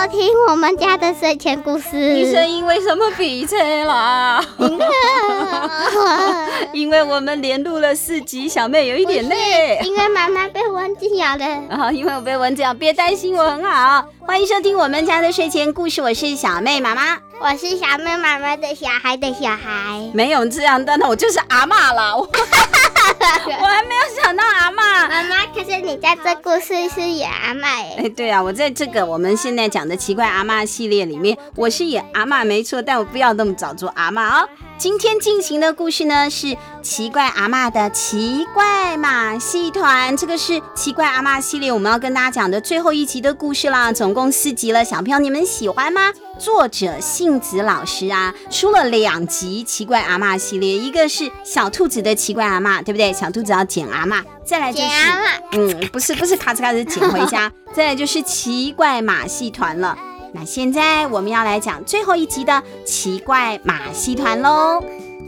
收听我们家的睡前故事。你声音为什么闭嘴了？因为我们连录了四集，小妹有一点累。因为妈妈被蚊子咬了。然后、哦、因为我被蚊子咬，别担心，我很好。欢迎收听我们家的睡前故事，我是小妹妈妈，我是小妹妈妈的小孩的小孩。没有这样的，那我就是阿妈了。我还没有想到阿妈，妈妈，可是你在这故事是演阿妈哎。哎，对啊，我在这个我们现在讲的奇怪阿妈系列里面，我是演阿妈没错，但我不要那么早做阿妈哦。今天进行的故事呢是奇怪阿嬷的奇怪马戏团，这个是奇怪阿嬷系列我们要跟大家讲的最后一集的故事啦，总共四集了，小朋友你们喜欢吗？作者杏子老师啊，出了两集奇怪阿嬷系列，一个是小兔子的奇怪阿嬷，对不对？小兔子要捡阿嬷，再来就是嗯，不是不是咔哧咔哧捡回家，再来就是奇怪马戏团了。那现在我们要来讲最后一集的奇怪马戏团喽。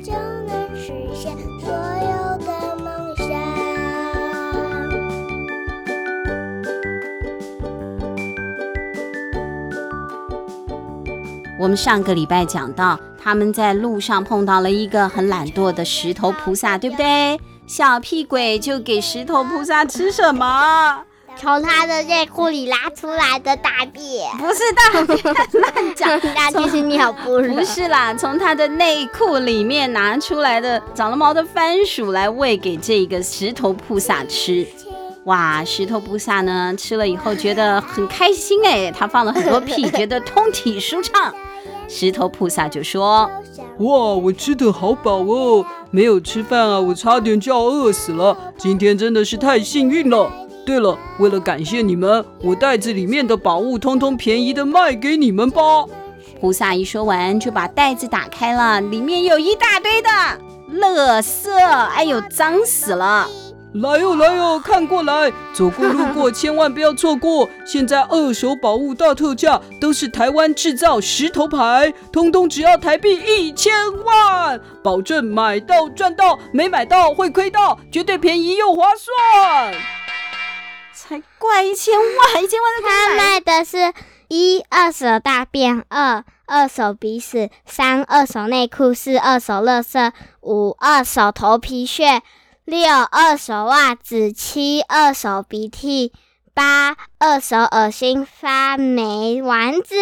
就能实现所有的梦想。我们上个礼拜讲到，他们在路上碰到了一个很懒惰的石头菩萨，对不对？小屁鬼就给石头菩萨吃什么？从他的内裤里拉出来的大便，不是大便，乱讲，那就是尿布。不是啦，从他的内裤里面拿出来的长了毛的番薯来喂给这个石头菩萨吃。哇，石头菩萨呢吃了以后觉得很开心哎，他放了很多屁，觉得通体舒畅。石头菩萨就说：哇，我吃得好饱哦，没有吃饭啊，我差点就要饿死了。今天真的是太幸运了。对了，为了感谢你们，我袋子里面的宝物通通便宜的卖给你们吧。菩萨一说完，就把袋子打开了，里面有一大堆的垃圾，哎呦，脏死了！来哟来哟，看过来，走过路过千万不要错过。现在二手宝物大特价，都是台湾制造石头牌，通通只要台币一千万，保证买到赚到，没买到会亏到，绝对便宜又划算。才怪一千万，一千万他卖的是一二手大便，二二手鼻屎，三二手内裤，四二手垃圾，五二手头皮屑，六二手袜子，七二手鼻涕，八二手恶心发霉丸子，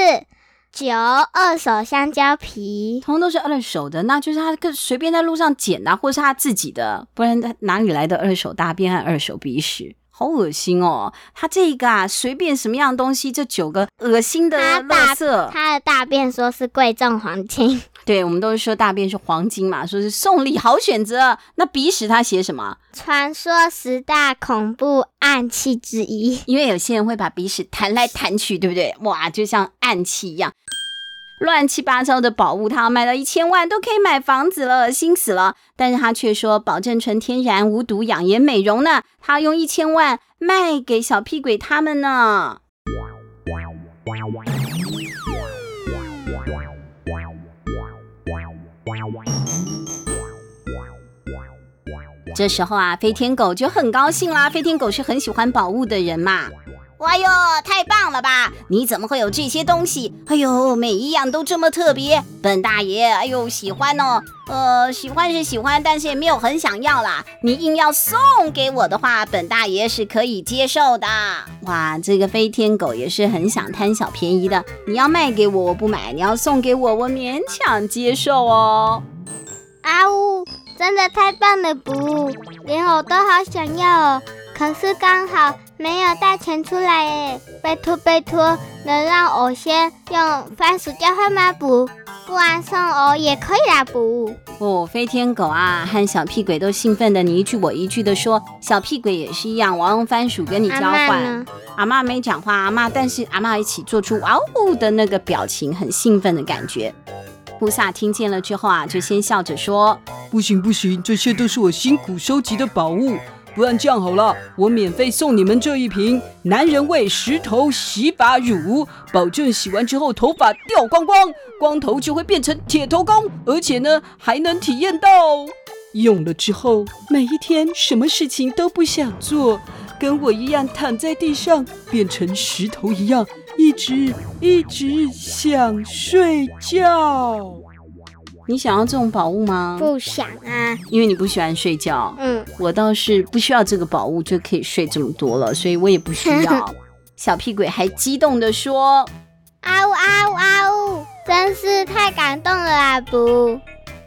九二手香蕉皮，通通都是二手的，那就是他个随便在路上捡的，或是他自己的，不然他哪里来的二手大便和二手鼻屎？好恶心哦！他这个啊，随便什么样的东西，这九个恶心的垃圾。他的大便说是贵重黄金，对，我们都是说大便是黄金嘛，说是送礼好选择。那鼻屎他写什么？传说十大恐怖暗器之一，因为有些人会把鼻屎弹来弹去，对不对？哇，就像暗器一样。乱七八糟的宝物，他要卖到一千万都可以买房子了，心死了。但是他却说保证纯天然无毒养颜美容呢，他用一千万卖给小屁鬼他们呢。这时候啊，飞天狗就很高兴啦。飞天狗是很喜欢宝物的人嘛。哇哟，太棒了吧！你怎么会有这些东西？哎呦，每一样都这么特别，本大爷哎呦喜欢哦。呃，喜欢是喜欢，但是也没有很想要啦。你硬要送给我的话，本大爷是可以接受的。哇，这个飞天狗也是很想贪小便宜的。你要卖给我，我不买；你要送给我，我勉强接受哦。啊呜，真的太棒了不？连我都好想要哦。可是刚好没有带钱出来耶，拜托拜托，能让我先用番薯交换吗？不，不然送我也可以啦，不。哦，飞天狗啊，和小屁鬼都兴奋的你一句我一句的说，小屁鬼也是一样，我要用番薯跟你交换。阿嬷没讲话，阿嬷，但是阿嬷一起做出哇呜的那个表情，很兴奋的感觉。菩萨听见了之后啊，就先笑着说：不行不行，这些都是我辛苦收集的宝物。不然这样好了，我免费送你们这一瓶男人味石头洗发乳，保证洗完之后头发掉光光，光头就会变成铁头功，而且呢还能体验到用了之后每一天什么事情都不想做，跟我一样躺在地上变成石头一样，一直一直想睡觉。你想要这种宝物吗？不想啊，因为你不喜欢睡觉。嗯，我倒是不需要这个宝物就可以睡这么多了，所以我也不需要。小屁鬼还激动地说：“啊呜啊呜啊呜，真是太感动了啊！不，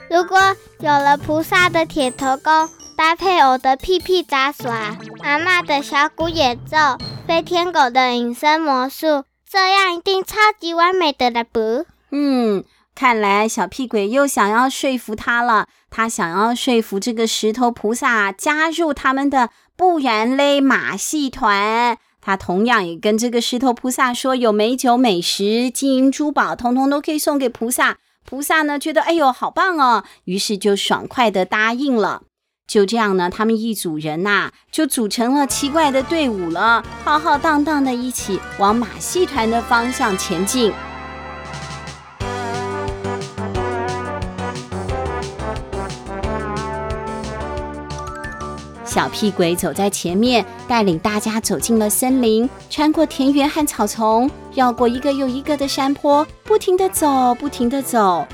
如果有了菩萨的铁头功，搭配我的屁屁杂耍，阿嬷的小鼓演奏，飞天狗的隐身魔术，这样一定超级完美的了不？嗯。”看来小屁鬼又想要说服他了，他想要说服这个石头菩萨加入他们的不然嘞马戏团。他同样也跟这个石头菩萨说，有美酒美食、金银珠宝，通通都可以送给菩萨。菩萨呢觉得哎呦好棒哦，于是就爽快的答应了。就这样呢，他们一组人呐、就组成了奇怪的队伍了，浩浩荡荡的一起往马戏团的方向前进。小屁鬼走在前面，带领大家走进了森林，穿过田园和草丛，绕过一个又一个的山坡，不停地走，不停地走。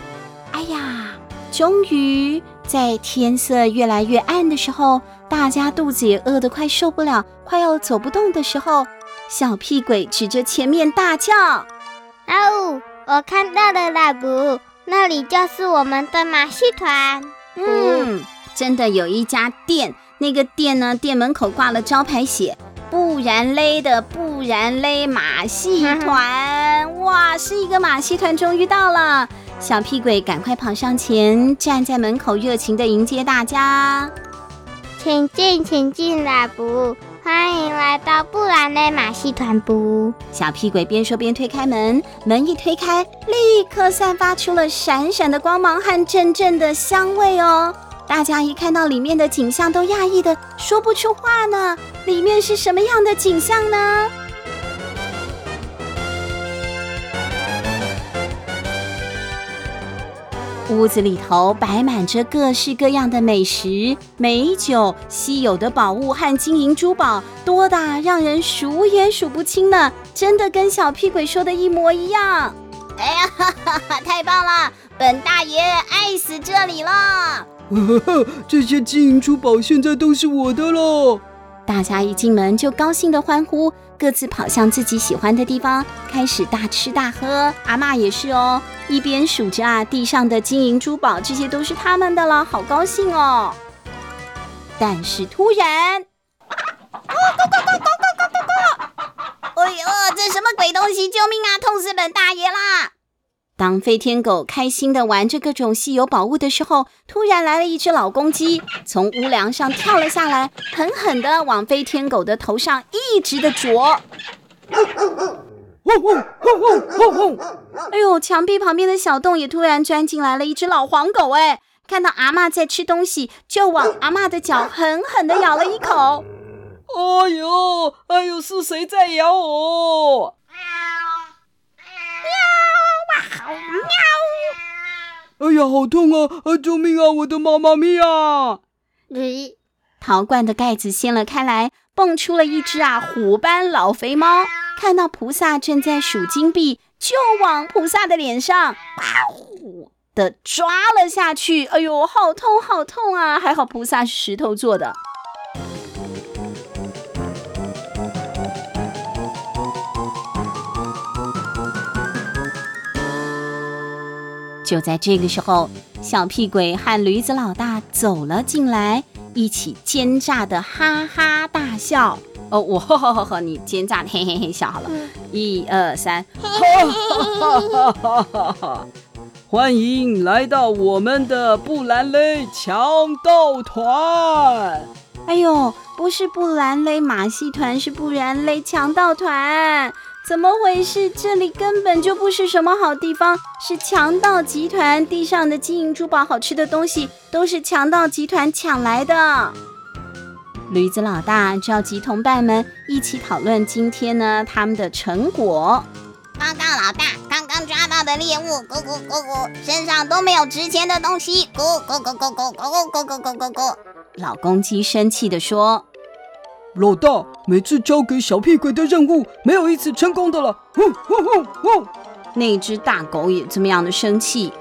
哎呀，终于在天色越来越暗的时候，大家肚子也饿得快受不了，快要走不动的时候，小屁鬼指着前面大叫：“哦，我看到了啦！不，那里就是我们的马戏团。嗯，真的有一家店。”那个店呢？店门口挂了招牌，写“不然勒”的“不然勒”马戏 团。哇，是一个马戏团，终于到了！小屁鬼赶快跑上前，站在门口，热情的迎接大家。请进，请进来不？欢迎来到不然勒马戏团不？小屁鬼边说边推开门，门一推开，立刻散发出了闪闪的光芒和阵阵的香味哦。大家一看到里面的景象，都讶异的说不出话呢。里面是什么样的景象呢？屋子里头摆满着各式各样的美食、美酒、稀有的宝物和金银珠宝，多的让人数也数不清呢。真的跟小屁鬼说的一模一样。哎呀，哈哈哈，太棒了！本大爷爱死这里了。这些金银珠宝现在都是我的了！大家一进门就高兴地欢呼，各自跑向自己喜欢的地方，开始大吃大喝。阿嬷也是哦，一边数着啊地上的金银珠宝，这些都是他们的了，好高兴哦！但是突然，哦，咕咕咕咕咕咕咕咕！哎呦，这什么鬼东西？救命啊！痛死本大爷啦！当飞天狗开心地玩着各种稀有宝物的时候，突然来了一只老公鸡，从屋梁上跳了下来，狠狠地往飞天狗的头上一直的啄。哎呦，墙壁旁边的小洞也突然钻进来了一只老黄狗，哎，看到阿嬷在吃东西，就往阿嬷的脚狠狠地咬了一口。哎呦，哎呦，是谁在咬我？喵！喵 哎呀，好痛啊！啊，救命啊！我的妈妈咪呀！咦，陶罐的盖子掀了开来，蹦出了一只啊虎斑老肥猫。看到菩萨正在数金币，就往菩萨的脸上哇呼的抓了下去。哎呦，好痛好痛啊！还好菩萨是石头做的。就在这个时候，小屁鬼和驴子老大走了进来，一起奸诈的哈哈大笑。哦，我呵呵呵呵，你奸诈的嘿嘿嘿笑好了。一二三，哈哈哈哈哈！欢迎来到我们的布兰雷强盗团。哎呦，不是布兰雷马戏团，是不然雷强盗团。怎么回事？这里根本就不是什么好地方，是强盗集团。地上的金银珠宝、好吃的东西，都是强盗集团抢来的。驴子老大召集同伴们一起讨论今天呢他们的成果。报告老大，刚刚抓到的猎物，咕咕咕咕，身上都没有值钱的东西，咕咕咕咕咕咕咕咕咕咕咕咕。老公鸡生气地说。老大，每次交给小屁鬼的任务，没有一次成功的了。哼哼哼哼！那只大狗也这么样的生气，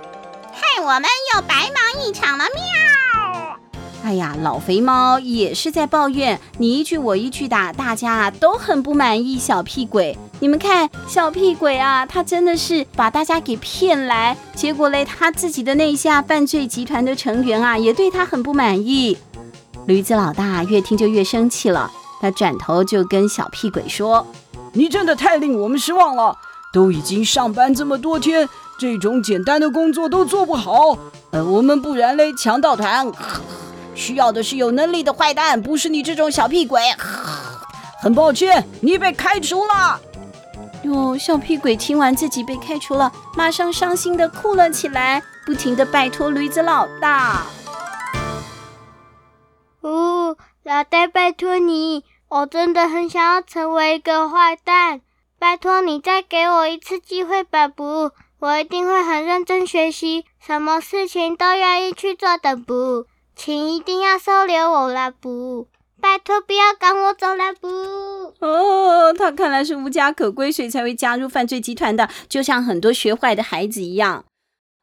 害我们又白忙一场了。喵！哎呀，老肥猫也是在抱怨，你一句我一句的，大家都很不满意小屁鬼。你们看，小屁鬼啊，他真的是把大家给骗来，结果嘞，他自己的那下犯罪集团的成员啊，也对他很不满意。驴子老大越听就越生气了，他转头就跟小屁鬼说：“你真的太令我们失望了，都已经上班这么多天，这种简单的工作都做不好。呃，我们不然嘞，强盗团需要的是有能力的坏蛋，不是你这种小屁鬼。很抱歉，你被开除了。”哟，小屁鬼听完自己被开除了，马上伤心的哭了起来，不停的拜托驴子老大。老大，拜托你，我真的很想要成为一个坏蛋，拜托你再给我一次机会吧，不，我一定会很认真学习，什么事情都愿意去做的，不，请一定要收留我啦，不，拜托不要赶我走啦，不。哦，他看来是无家可归，所以才会加入犯罪集团的，就像很多学坏的孩子一样。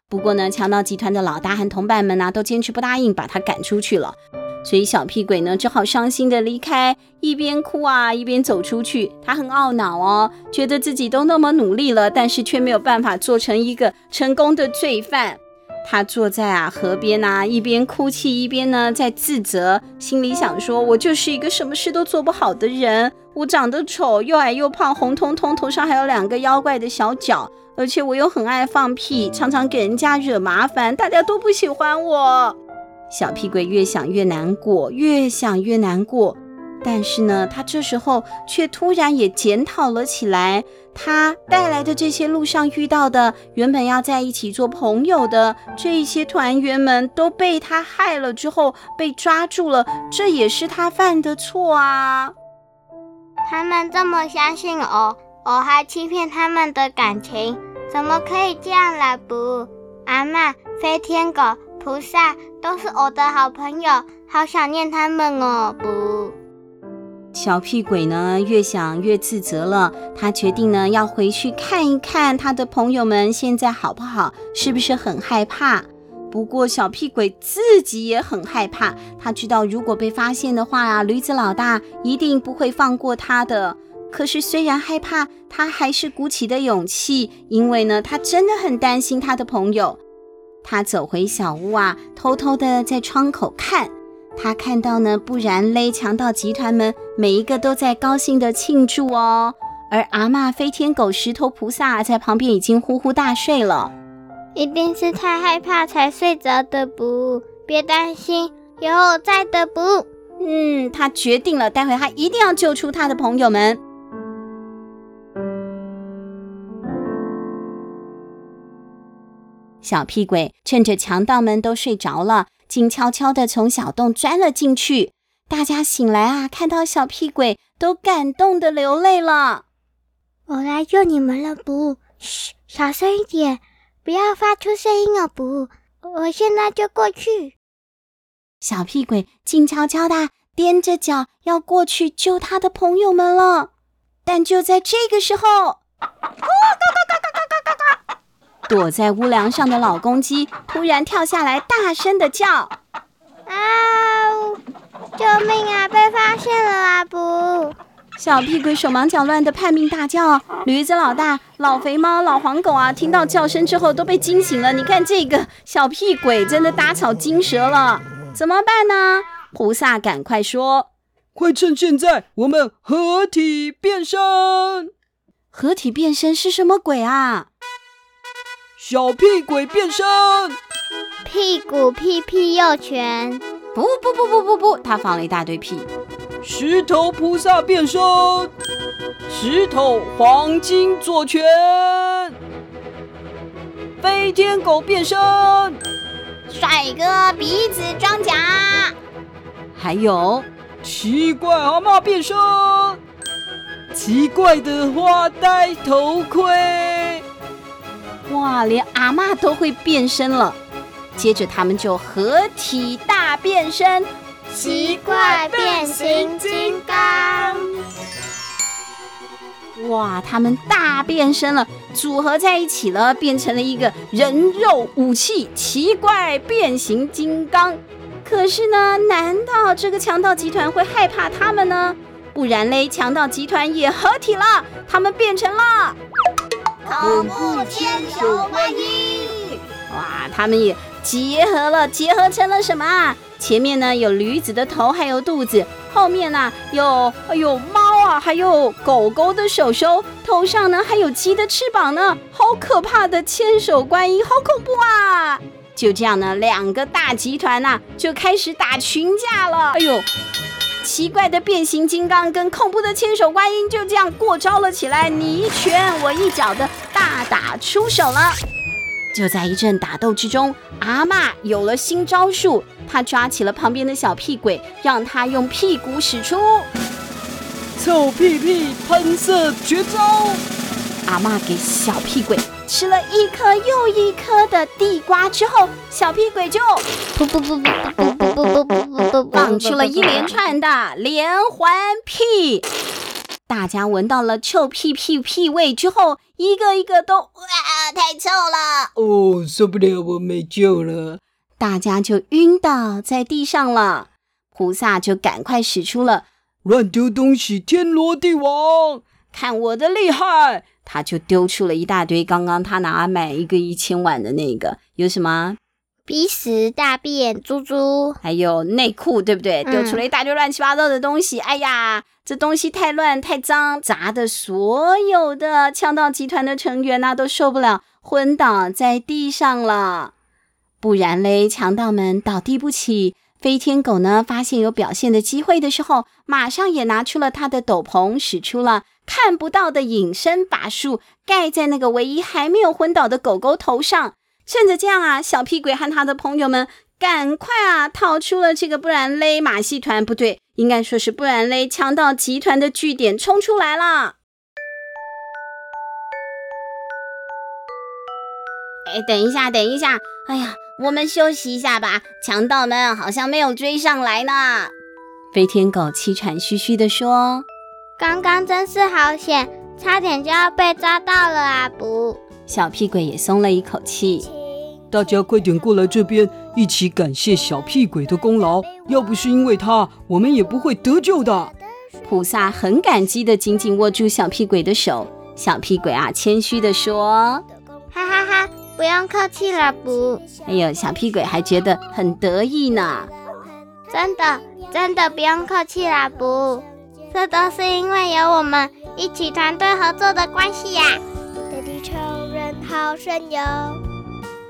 不过呢，强盗集团的老大和同伴们呢，都坚持不答应，把他赶出去了。所以小屁鬼呢，只好伤心的离开，一边哭啊，一边走出去。他很懊恼哦，觉得自己都那么努力了，但是却没有办法做成一个成功的罪犯。他坐在啊河边啊，一边哭泣，一边呢在自责，心里想说：“我就是一个什么事都做不好的人。我长得丑，又矮又胖，红彤彤，头上还有两个妖怪的小角，而且我又很爱放屁，常常给人家惹麻烦，大家都不喜欢我。”小屁鬼越想越难过，越想越难过。但是呢，他这时候却突然也检讨了起来。他带来的这些路上遇到的，原本要在一起做朋友的这一些团员们，都被他害了之后被抓住了。这也是他犯的错啊！他们这么相信我，我还欺骗他们的感情，怎么可以这样来？不，阿嬷、飞天狗。菩萨都是我的好朋友，好想念他们哦！不，小屁鬼呢，越想越自责了。他决定呢，要回去看一看他的朋友们现在好不好，是不是很害怕？不过小屁鬼自己也很害怕，他知道如果被发现的话啊，驴子老大一定不会放过他的。可是虽然害怕，他还是鼓起的勇气，因为呢，他真的很担心他的朋友。他走回小屋啊，偷偷的在窗口看。他看到呢，不然勒，强盗集团们每一个都在高兴的庆祝哦。而阿嬷、飞天狗、石头菩萨在旁边已经呼呼大睡了。一定是太害怕才睡着的不？别担心，有我在的不？嗯，他决定了，待会他一定要救出他的朋友们。小屁鬼趁着强盗们都睡着了，静悄悄地从小洞钻了进去。大家醒来啊，看到小屁鬼都感动的流泪了。我来救你们了，不，嘘，小声一点，不要发出声音哦，不，我现在就过去。小屁鬼静悄悄的踮着脚要过去救他的朋友们了，但就在这个时候，哦，躲在屋梁上的老公鸡突然跳下来，大声的叫：“啊！救命啊！被发现了啊！不！”小屁鬼手忙脚乱的叛命大叫。驴子老大、老肥猫、老黄狗啊，听到叫声之后都被惊醒了。你看这个小屁鬼真的打草惊蛇了，怎么办呢？菩萨赶快说：“快趁现在，我们合体变身！合体变身是什么鬼啊？”小屁鬼变身，屁股屁屁右拳，不不不不不不，他放了一大堆屁。石头菩萨变身，石头黄金左拳。飞天狗变身，帅哥鼻子装甲。还有奇怪阿嬷变身，奇怪的花呆头盔。哇，连阿嬷都会变身了。接着他们就合体大变身，奇怪变形金刚。哇，他们大变身了，组合在一起了，变成了一个人肉武器奇怪变形金刚。可是呢，难道这个强盗集团会害怕他们呢？不然嘞，强盗集团也合体了，他们变成了恐怖千手观音。哇，他们也结合了，结合成了什么啊？前面呢有驴子的头，还有肚子；后面呢有哎呦猫啊，还有狗狗的手手；头上呢还有鸡的翅膀呢，好可怕的千手观音，好恐怖啊！就这样呢，两个大集团呐就开始打群架了。哎呦，奇怪的变形金刚跟恐怖的千手观音就这样过招了起来，你一拳我一脚的大打出手了。就在一阵打斗之中，阿嬷有了新招数，她抓起了旁边的小屁鬼，让他用屁股使出臭屁屁喷射绝招。阿嬷给小屁鬼吃了一颗又一颗的地瓜之后，小屁鬼就噗噗噗噗噗噗噗噗噗放出了一连串的连环屁。大家闻到了臭屁屁屁味之后，一个一个都哇，太臭了！哦，受不了，我没救了！大家就晕倒在地上了。菩萨就赶快使出了乱丢东西，天罗地网，看我的厉害！他就丢出了一大堆，刚刚他拿买一个一千万的那个，有什么？鼻屎、大便、猪猪，还有内裤，对不对？丢出了一大堆乱七八糟的东西。嗯、哎呀，这东西太乱太脏，砸的所有的强盗集团的成员呐、啊、都受不了，昏倒在地上了。不然嘞，强盗们倒地不起。飞天狗呢，发现有表现的机会的时候，马上也拿出了他的斗篷，使出了看不到的隐身法术，盖在那个唯一还没有昏倒的狗狗头上。趁着这样啊，小屁鬼和他的朋友们赶快啊逃出了这个不然勒马戏团，不对，应该说是不然勒强盗集团的据点，冲出来了。哎，等一下，等一下，哎呀，我们休息一下吧，强盗们好像没有追上来呢。飞天狗气喘吁吁地说：“刚刚真是好险，差点就要被抓到了啊！”不。小屁鬼也松了一口气。大家快点过来这边，一起感谢小屁鬼的功劳。要不是因为他，我们也不会得救的。菩萨很感激的紧紧握住小屁鬼的手。小屁鬼啊，谦虚的说：“哈哈哈，不用客气了，不。”哎呦，小屁鬼还觉得很得意呢。真的，真的不用客气了，不。这都是因为有我们一起团队合作的关系呀。好神游，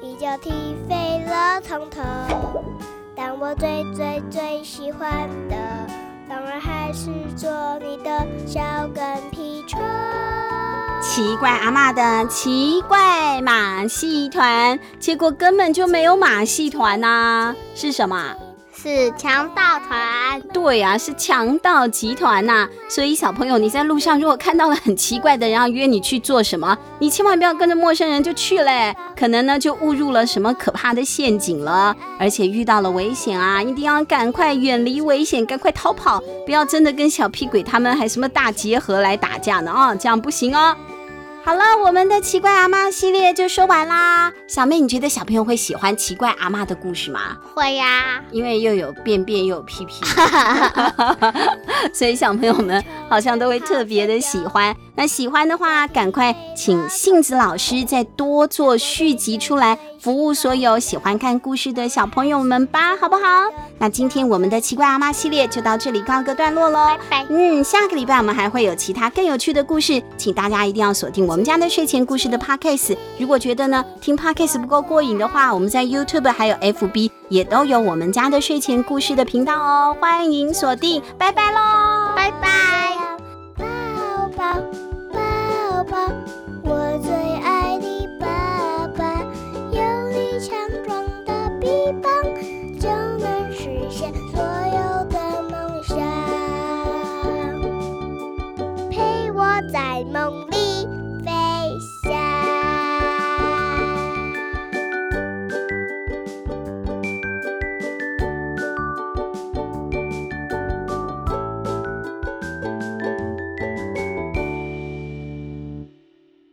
一脚踢飞了从头。但我最最最喜欢的，当然还是做你的小跟屁虫。奇怪阿嬷的奇怪马戏团，结果根本就没有马戏团呐、是什么？是强盗团，对呀、啊，是强盗集团呐、所以小朋友，你在路上如果看到了很奇怪的人要约你去做什么，你千万不要跟着陌生人就去嘞，可能呢就误入了什么可怕的陷阱了，而且遇到了危险啊，一定要赶快远离危险，赶快逃跑，不要真的跟小屁鬼他们还什么大结合来打架呢啊，这样不行哦。好了，我们的奇怪阿妈系列就说完啦。小妹，你觉得小朋友会喜欢奇怪阿妈的故事吗？会呀、啊，因为又有便便又有屁屁，所以小朋友们好像都会特别的喜欢。那喜欢的话，赶快请杏子老师再多做续集出来，服务所有喜欢看故事的小朋友们吧，好不好？那今天我们的奇怪阿妈系列就到这里告个段落喽，拜拜。嗯，下个礼拜我们还会有其他更有趣的故事，请大家一定要锁定我们家的睡前故事的 Podcast。如果觉得呢听 Podcast 不够过瘾的话，我们在 YouTube 还有 FB 也都有我们家的睡前故事的频道哦，欢迎锁定，拜拜喽，拜拜。